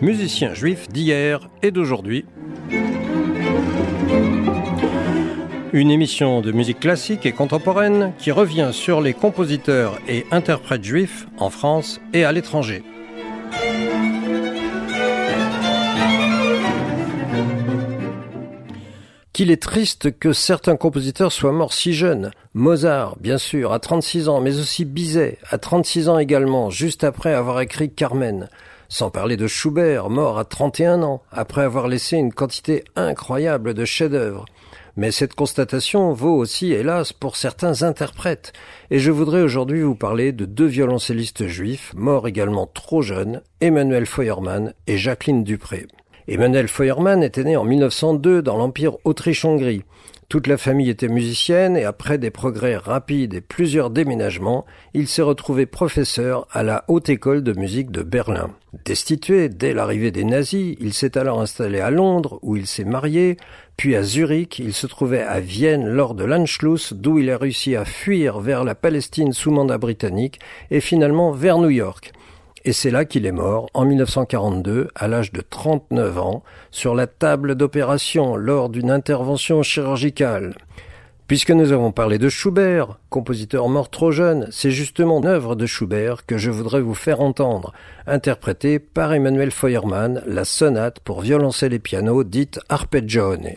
Musicien juif d'hier et d'aujourd'hui. Une émission de musique classique et contemporaine qui revient sur les compositeurs et interprètes juifs en France et à l'étranger. Qu'il est triste que certains compositeurs soient morts si jeunes. Mozart, bien sûr, à 36 ans, mais aussi Bizet, à 36 ans également, juste après avoir écrit Carmen. Sans parler de Schubert, mort à 31 ans, après avoir laissé une quantité incroyable de chefs-d'œuvre. Mais cette constatation vaut aussi, hélas, pour certains interprètes. Et je voudrais aujourd'hui vous parler de deux violoncellistes juifs, morts également trop jeunes, Emmanuel Feuermann et Jacqueline Dupré. Emmanuel Feuermann était né en 1902 dans l'Empire Autriche-Hongrie. Toute la famille était musicienne et après des progrès rapides et plusieurs déménagements, il s'est retrouvé professeur à la Haute École de musique de Berlin. Destitué dès l'arrivée des nazis, il s'est alors installé à Londres où il s'est marié, puis à Zurich, il se trouvait à Vienne lors de l'Anschluss d'où il a réussi à fuir vers la Palestine sous mandat britannique et finalement vers New York. Et c'est là qu'il est mort, en 1942, à l'âge de 39 ans, sur la table d'opération lors d'une intervention chirurgicale. Puisque nous avons parlé de Schubert, compositeur mort trop jeune, c'est justement une œuvre de Schubert que je voudrais vous faire entendre, interprétée par Emmanuel Feuermann, la sonate pour violoncelle et piano dite Arpeggione.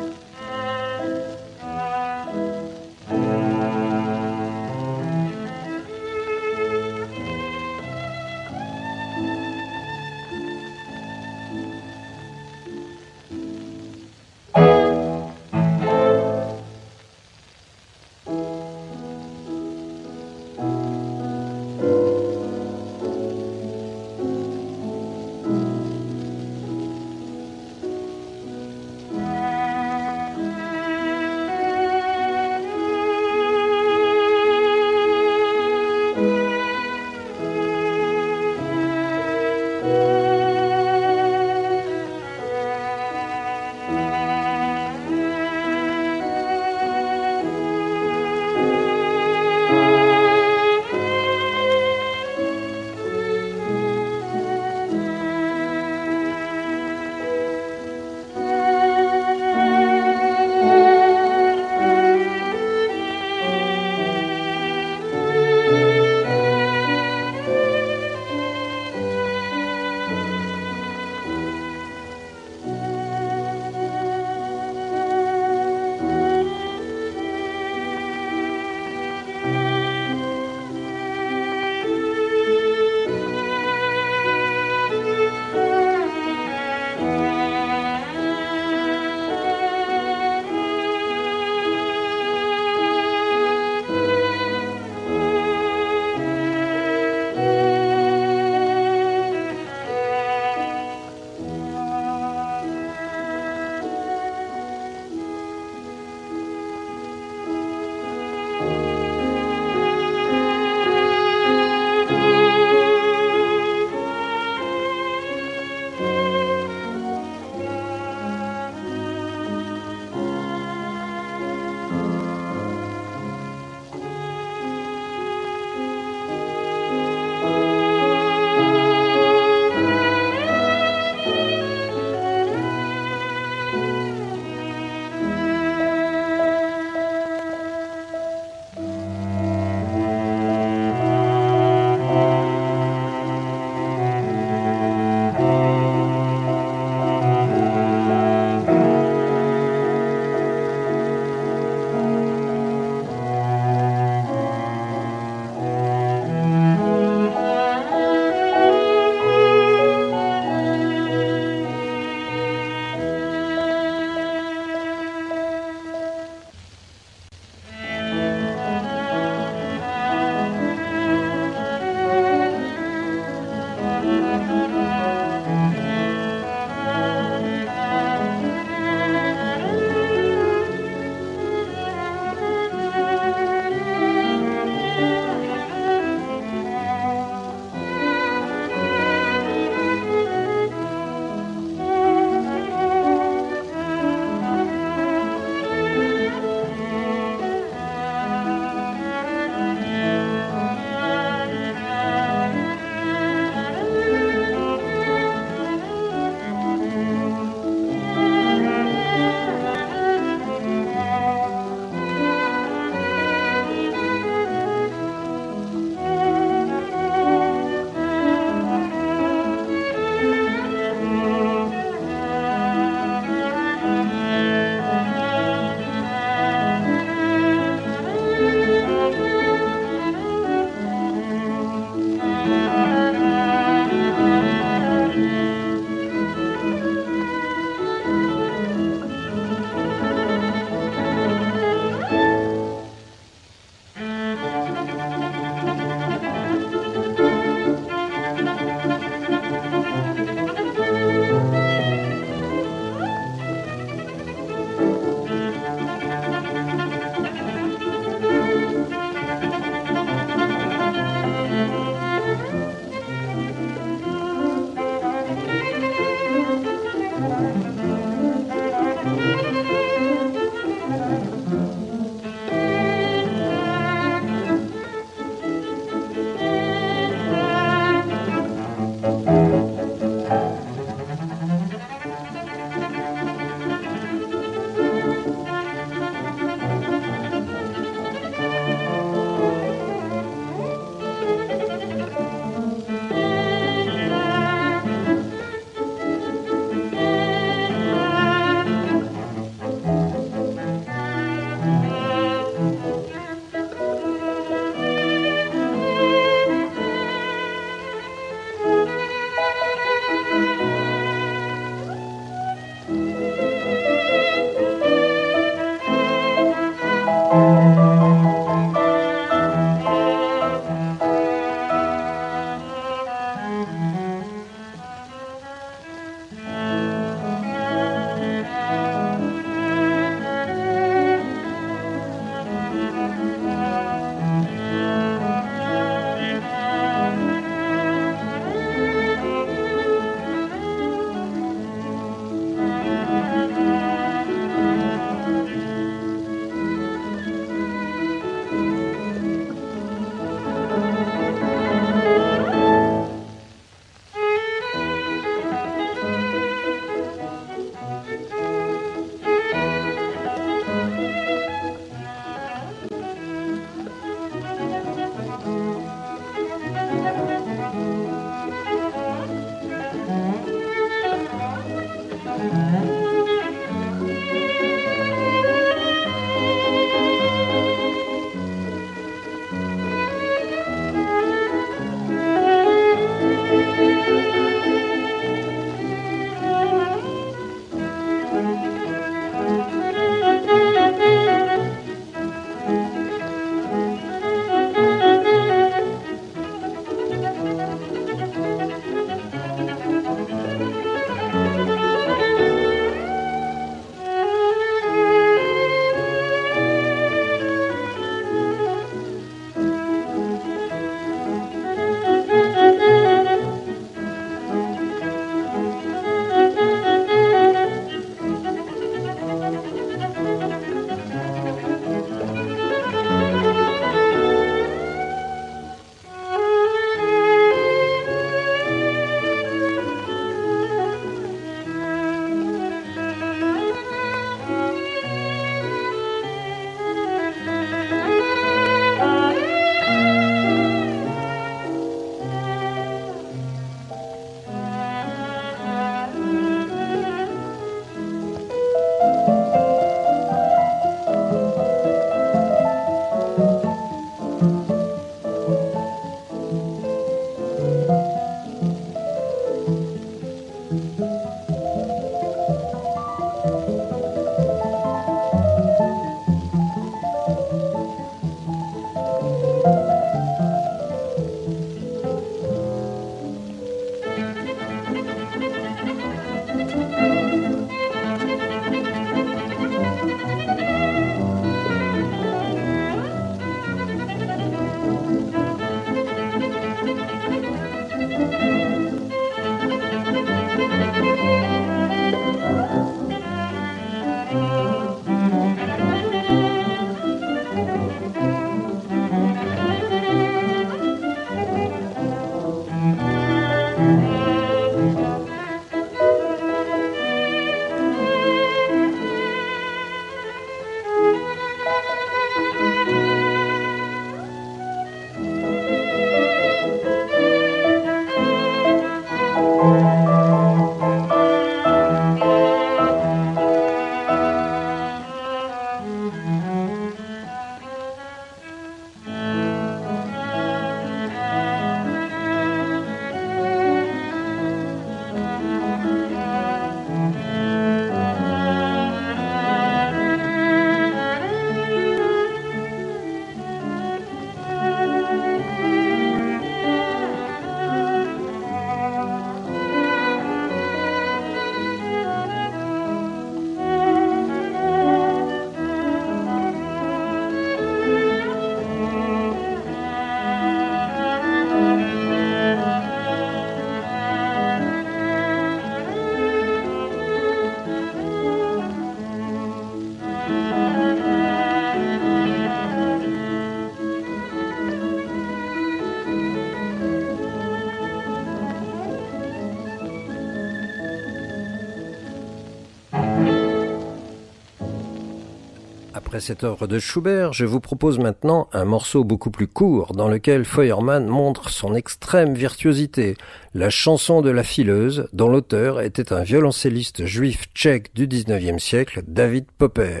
Après cette œuvre de Schubert, je vous propose maintenant un morceau beaucoup plus court dans lequel Feuermann montre son extrême virtuosité, la chanson de la fileuse dont l'auteur était un violoncelliste juif tchèque du XIXe siècle, David Popper.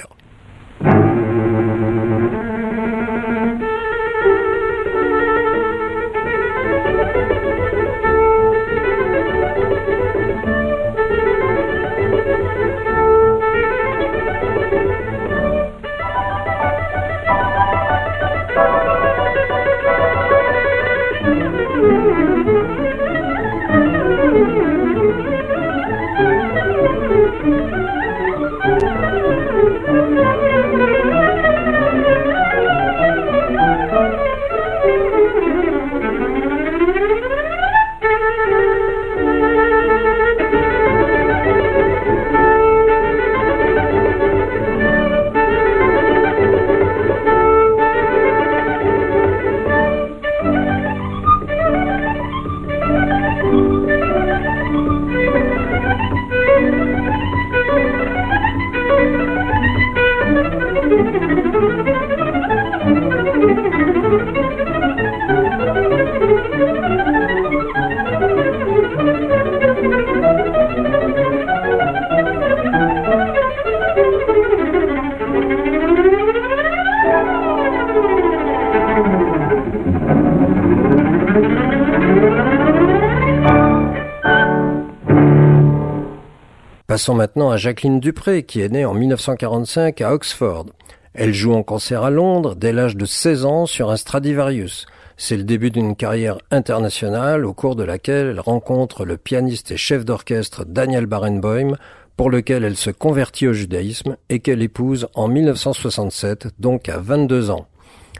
Passons maintenant à Jacqueline Dupré, qui est née en 1945 à Oxford. Elle joue en concert à Londres dès l'âge de 16 ans sur un Stradivarius. C'est le début d'une carrière internationale au cours de laquelle elle rencontre le pianiste et chef d'orchestre Daniel Barenboim, pour lequel elle se convertit au judaïsme et qu'elle épouse en 1967, donc à 22 ans.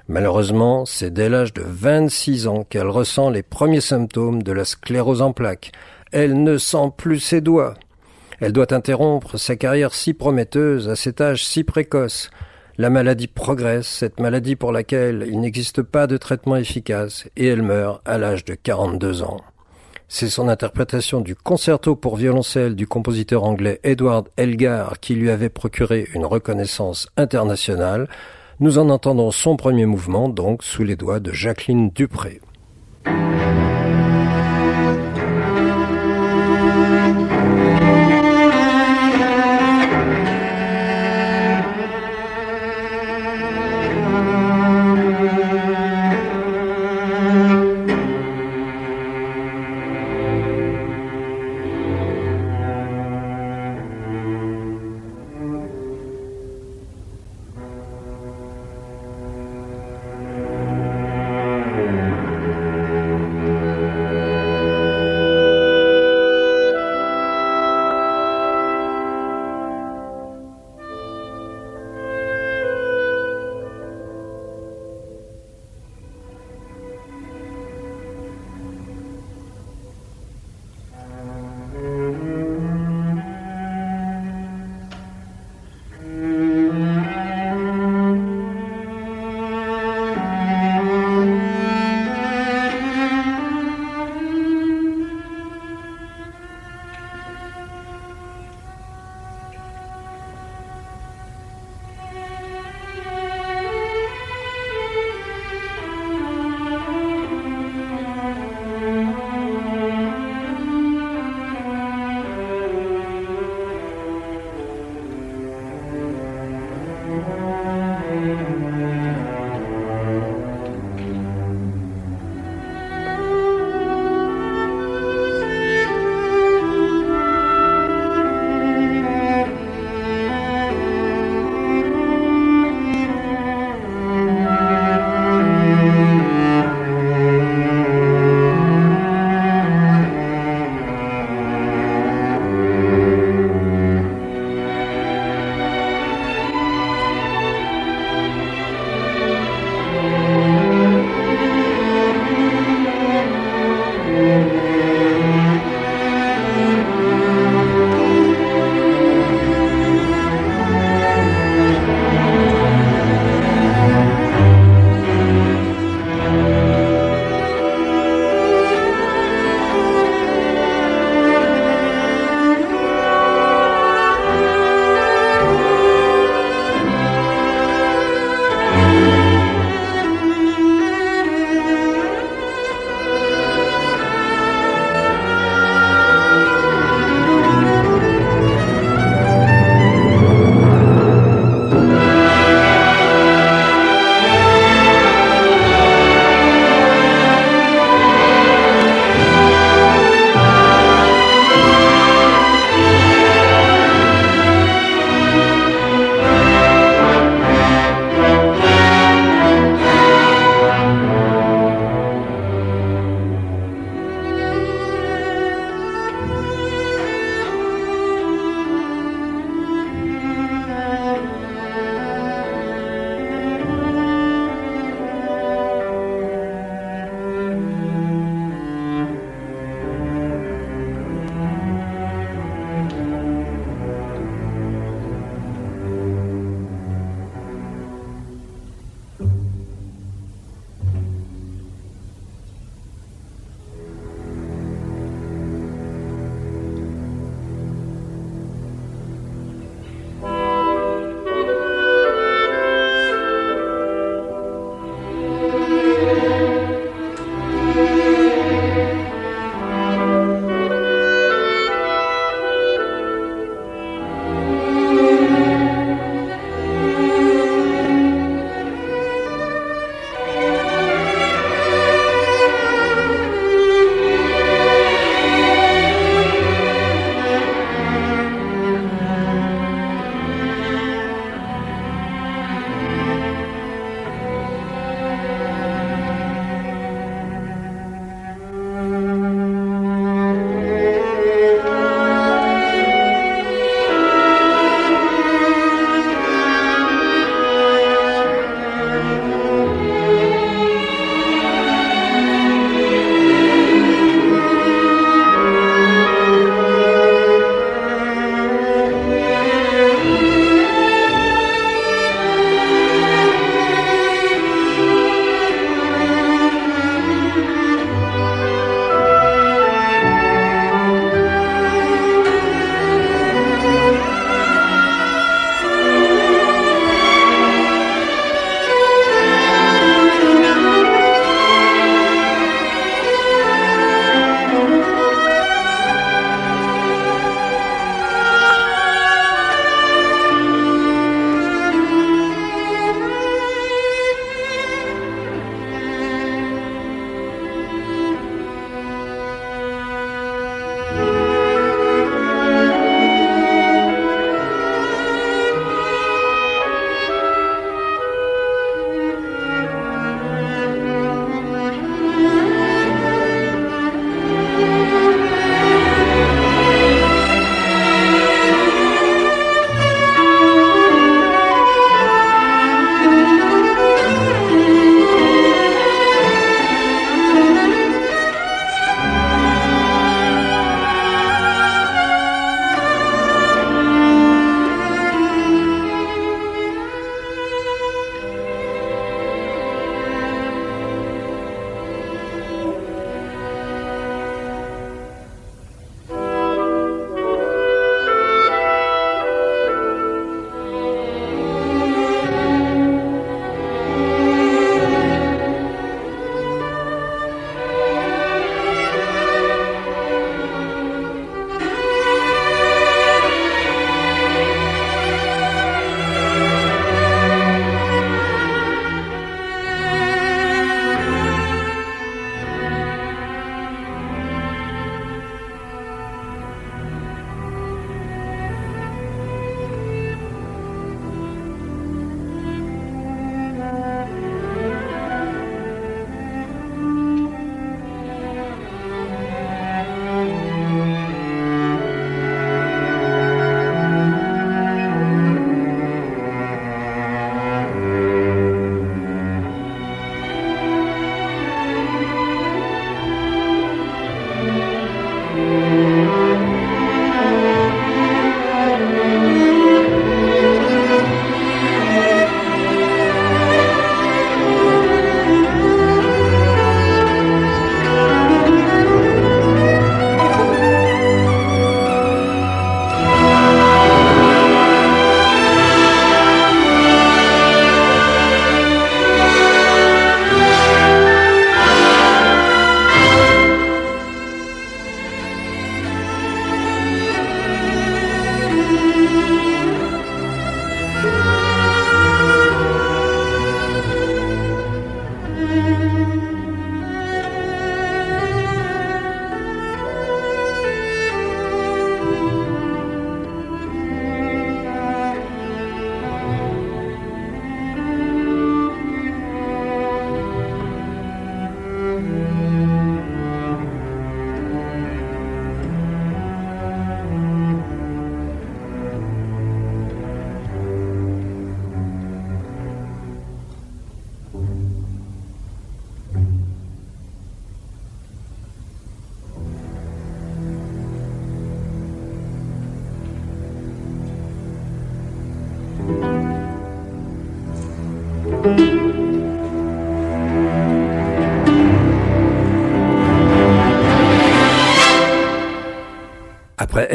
Malheureusement, c'est dès l'âge de 26 ans qu'elle ressent les premiers symptômes de la sclérose en plaques. Elle ne sent plus ses doigts, elle doit interrompre sa carrière si prometteuse à cet âge si précoce. La maladie progresse, cette maladie pour laquelle il n'existe pas de traitement efficace, et elle meurt à l'âge de 42 ans. C'est son interprétation du concerto pour violoncelle du compositeur anglais Edward Elgar qui lui avait procuré une reconnaissance internationale. Nous en entendons son premier mouvement, donc sous les doigts de Jacqueline Dupré.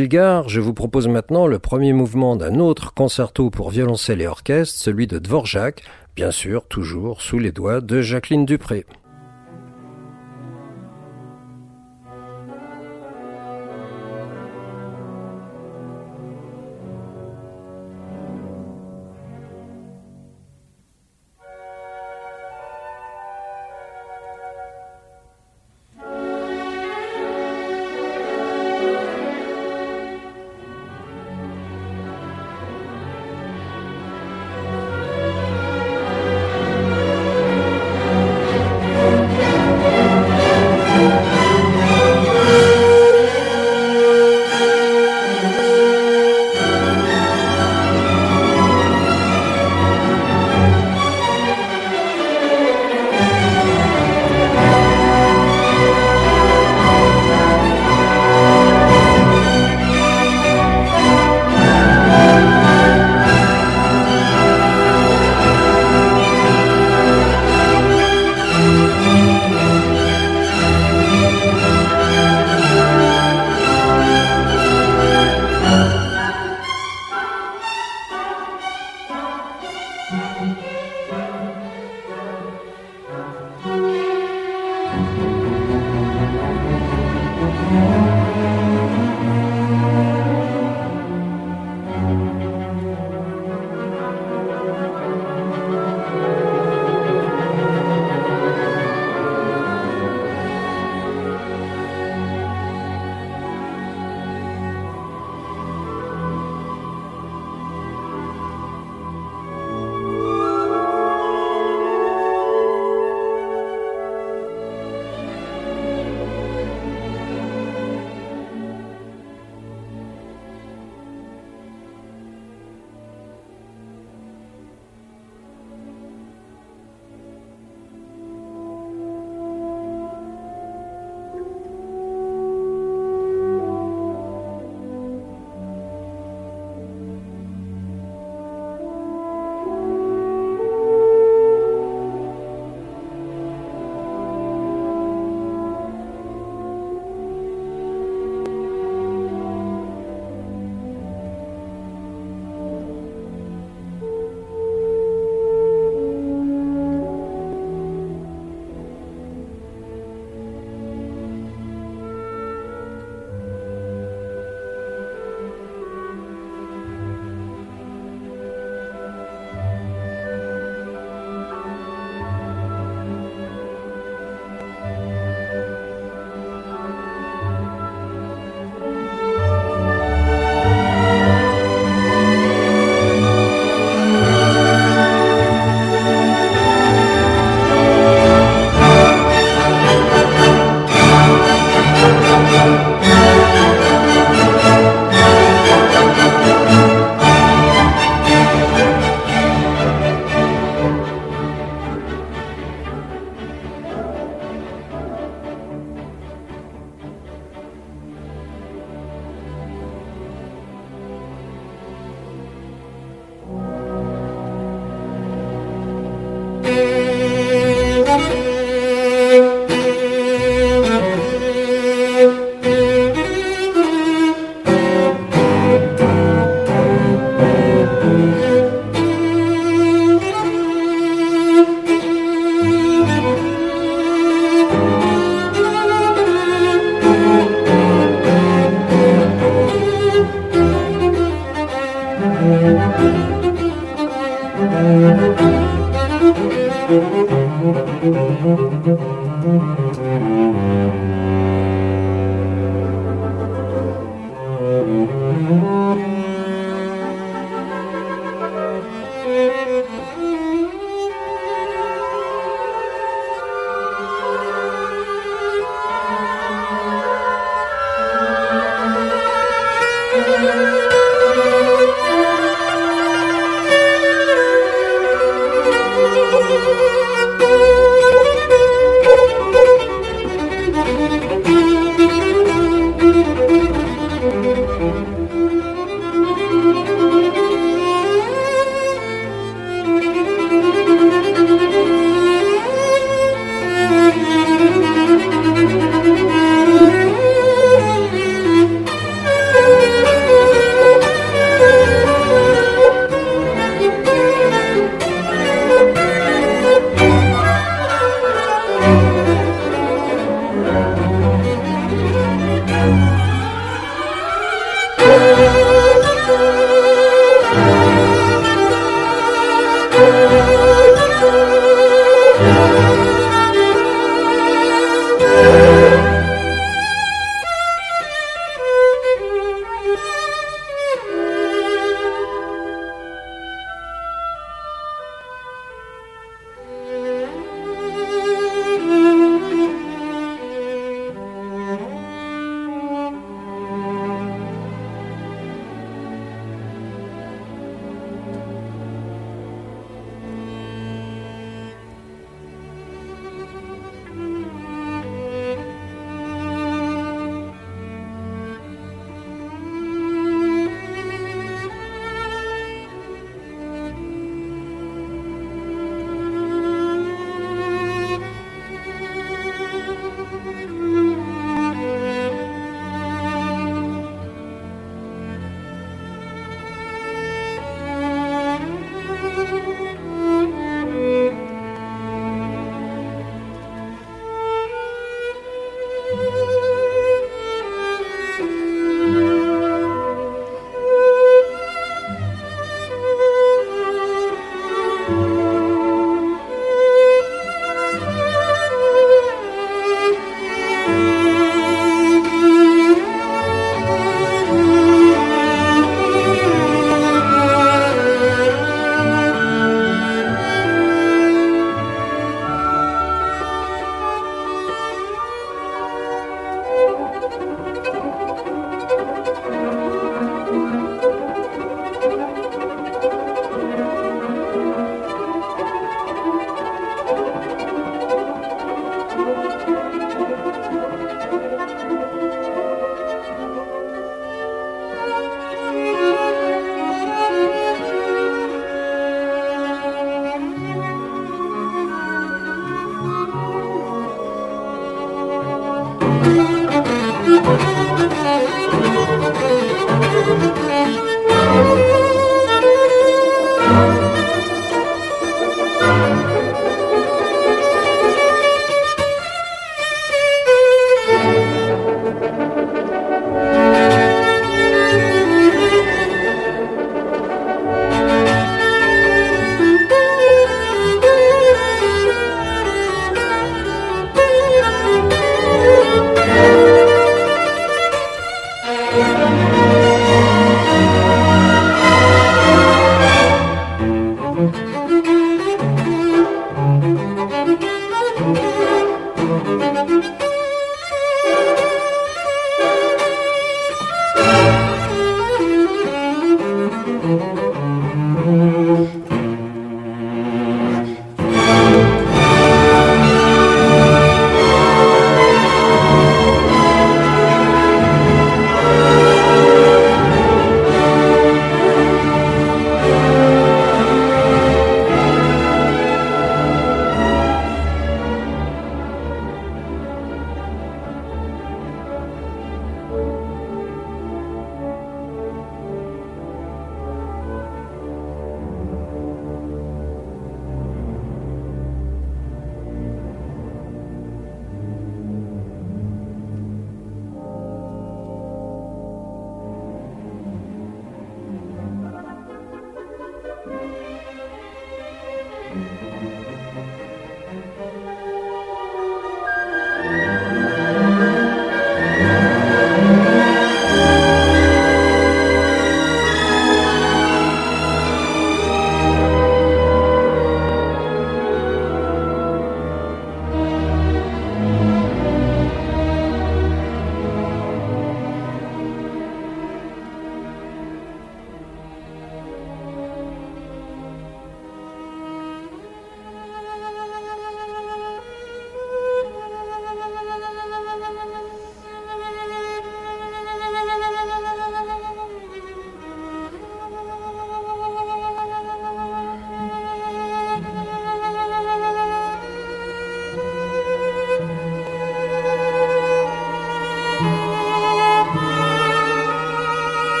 Elgar, je vous propose maintenant le premier mouvement d'un autre concerto pour violoncelle et orchestre, celui de Dvorak, bien sûr toujours sous les doigts de Jacqueline Dupré.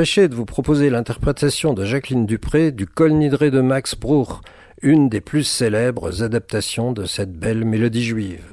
M'empêcher de vous proposer l'interprétation de Jacqueline Dupré du Col Nidré de Max Bruch, une des plus célèbres adaptations de cette belle mélodie juive.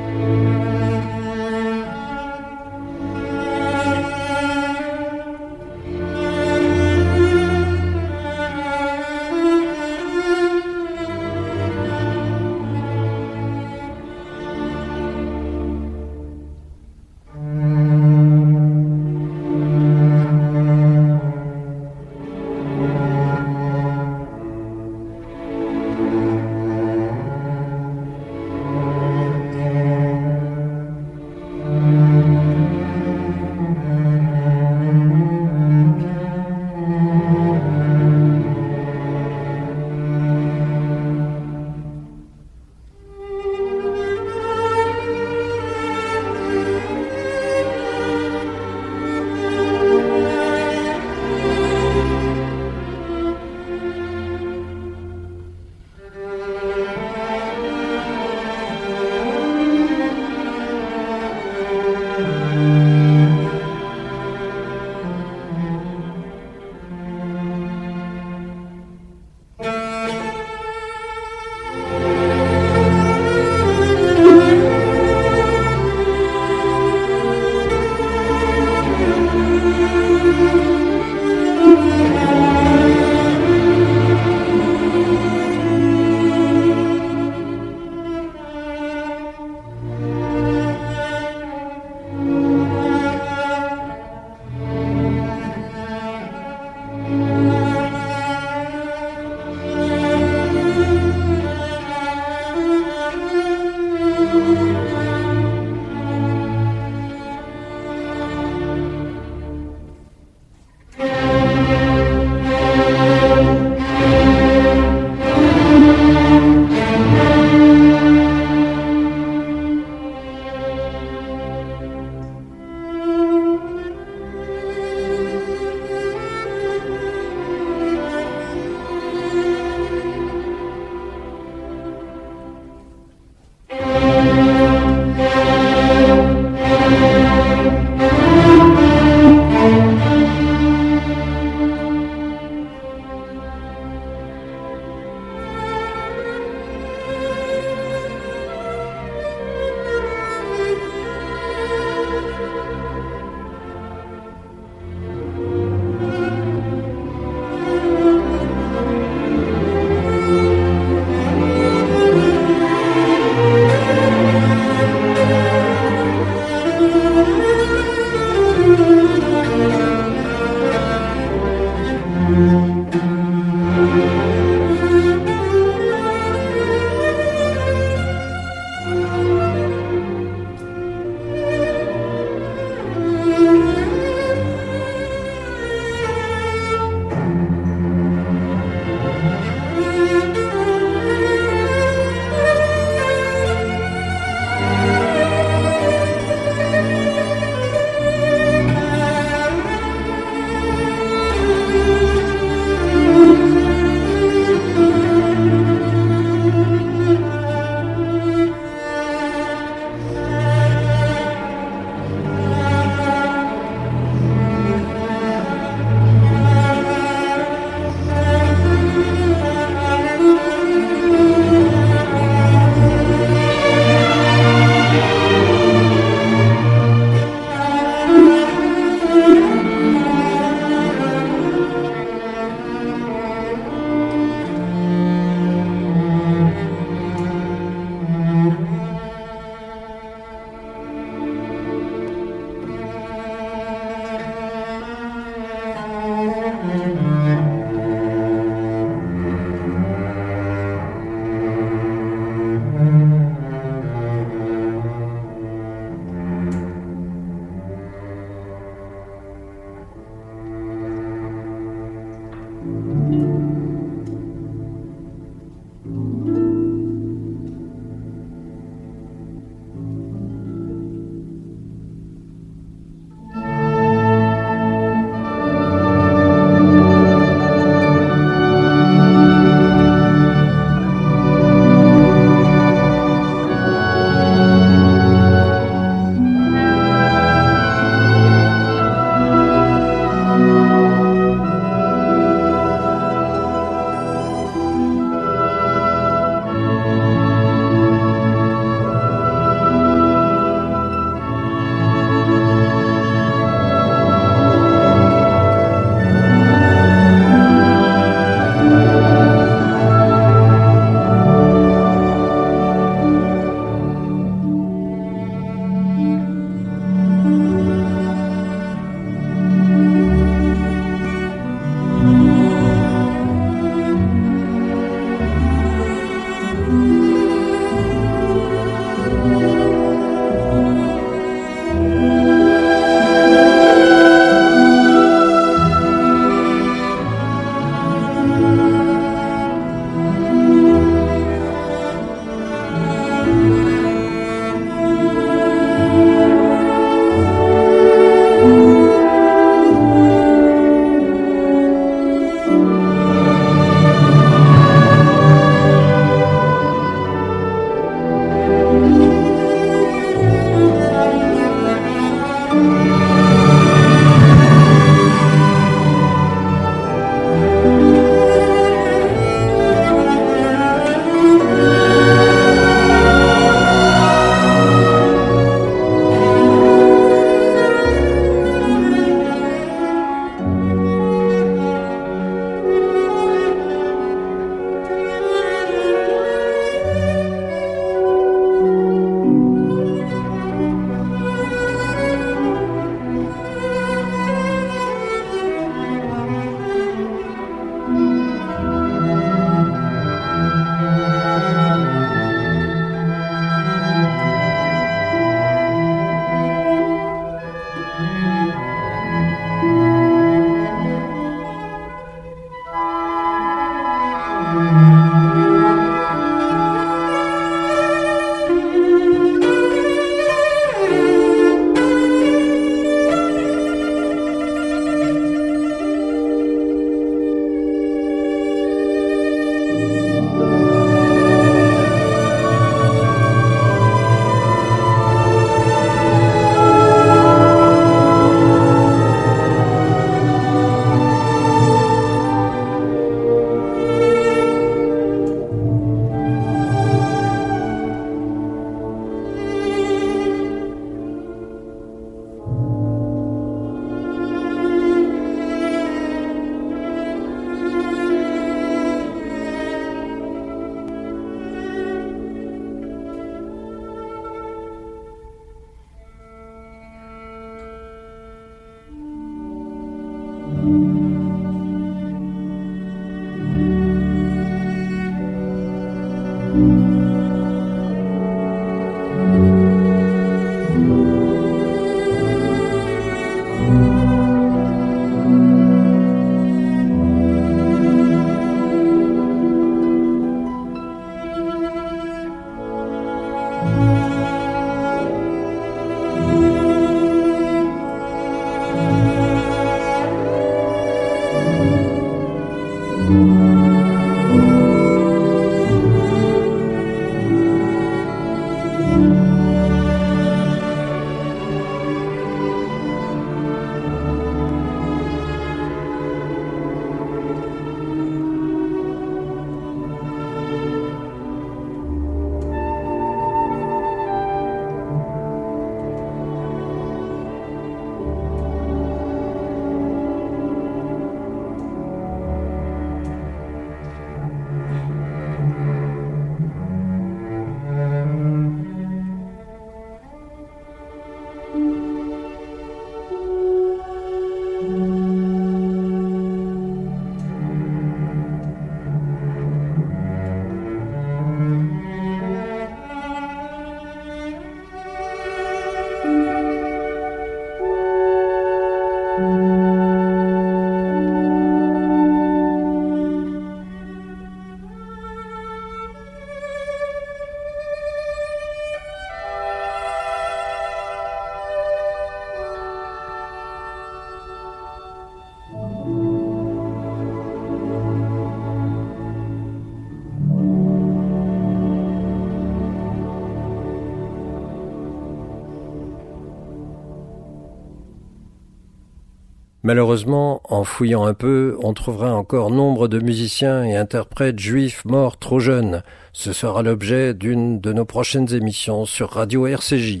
Malheureusement, en fouillant un peu, on trouvera encore nombre de musiciens et interprètes juifs morts trop jeunes. Ce sera l'objet d'une de nos prochaines émissions sur Radio RCJ.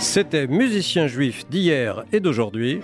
C'était Musiciens juifs d'hier et d'aujourd'hui.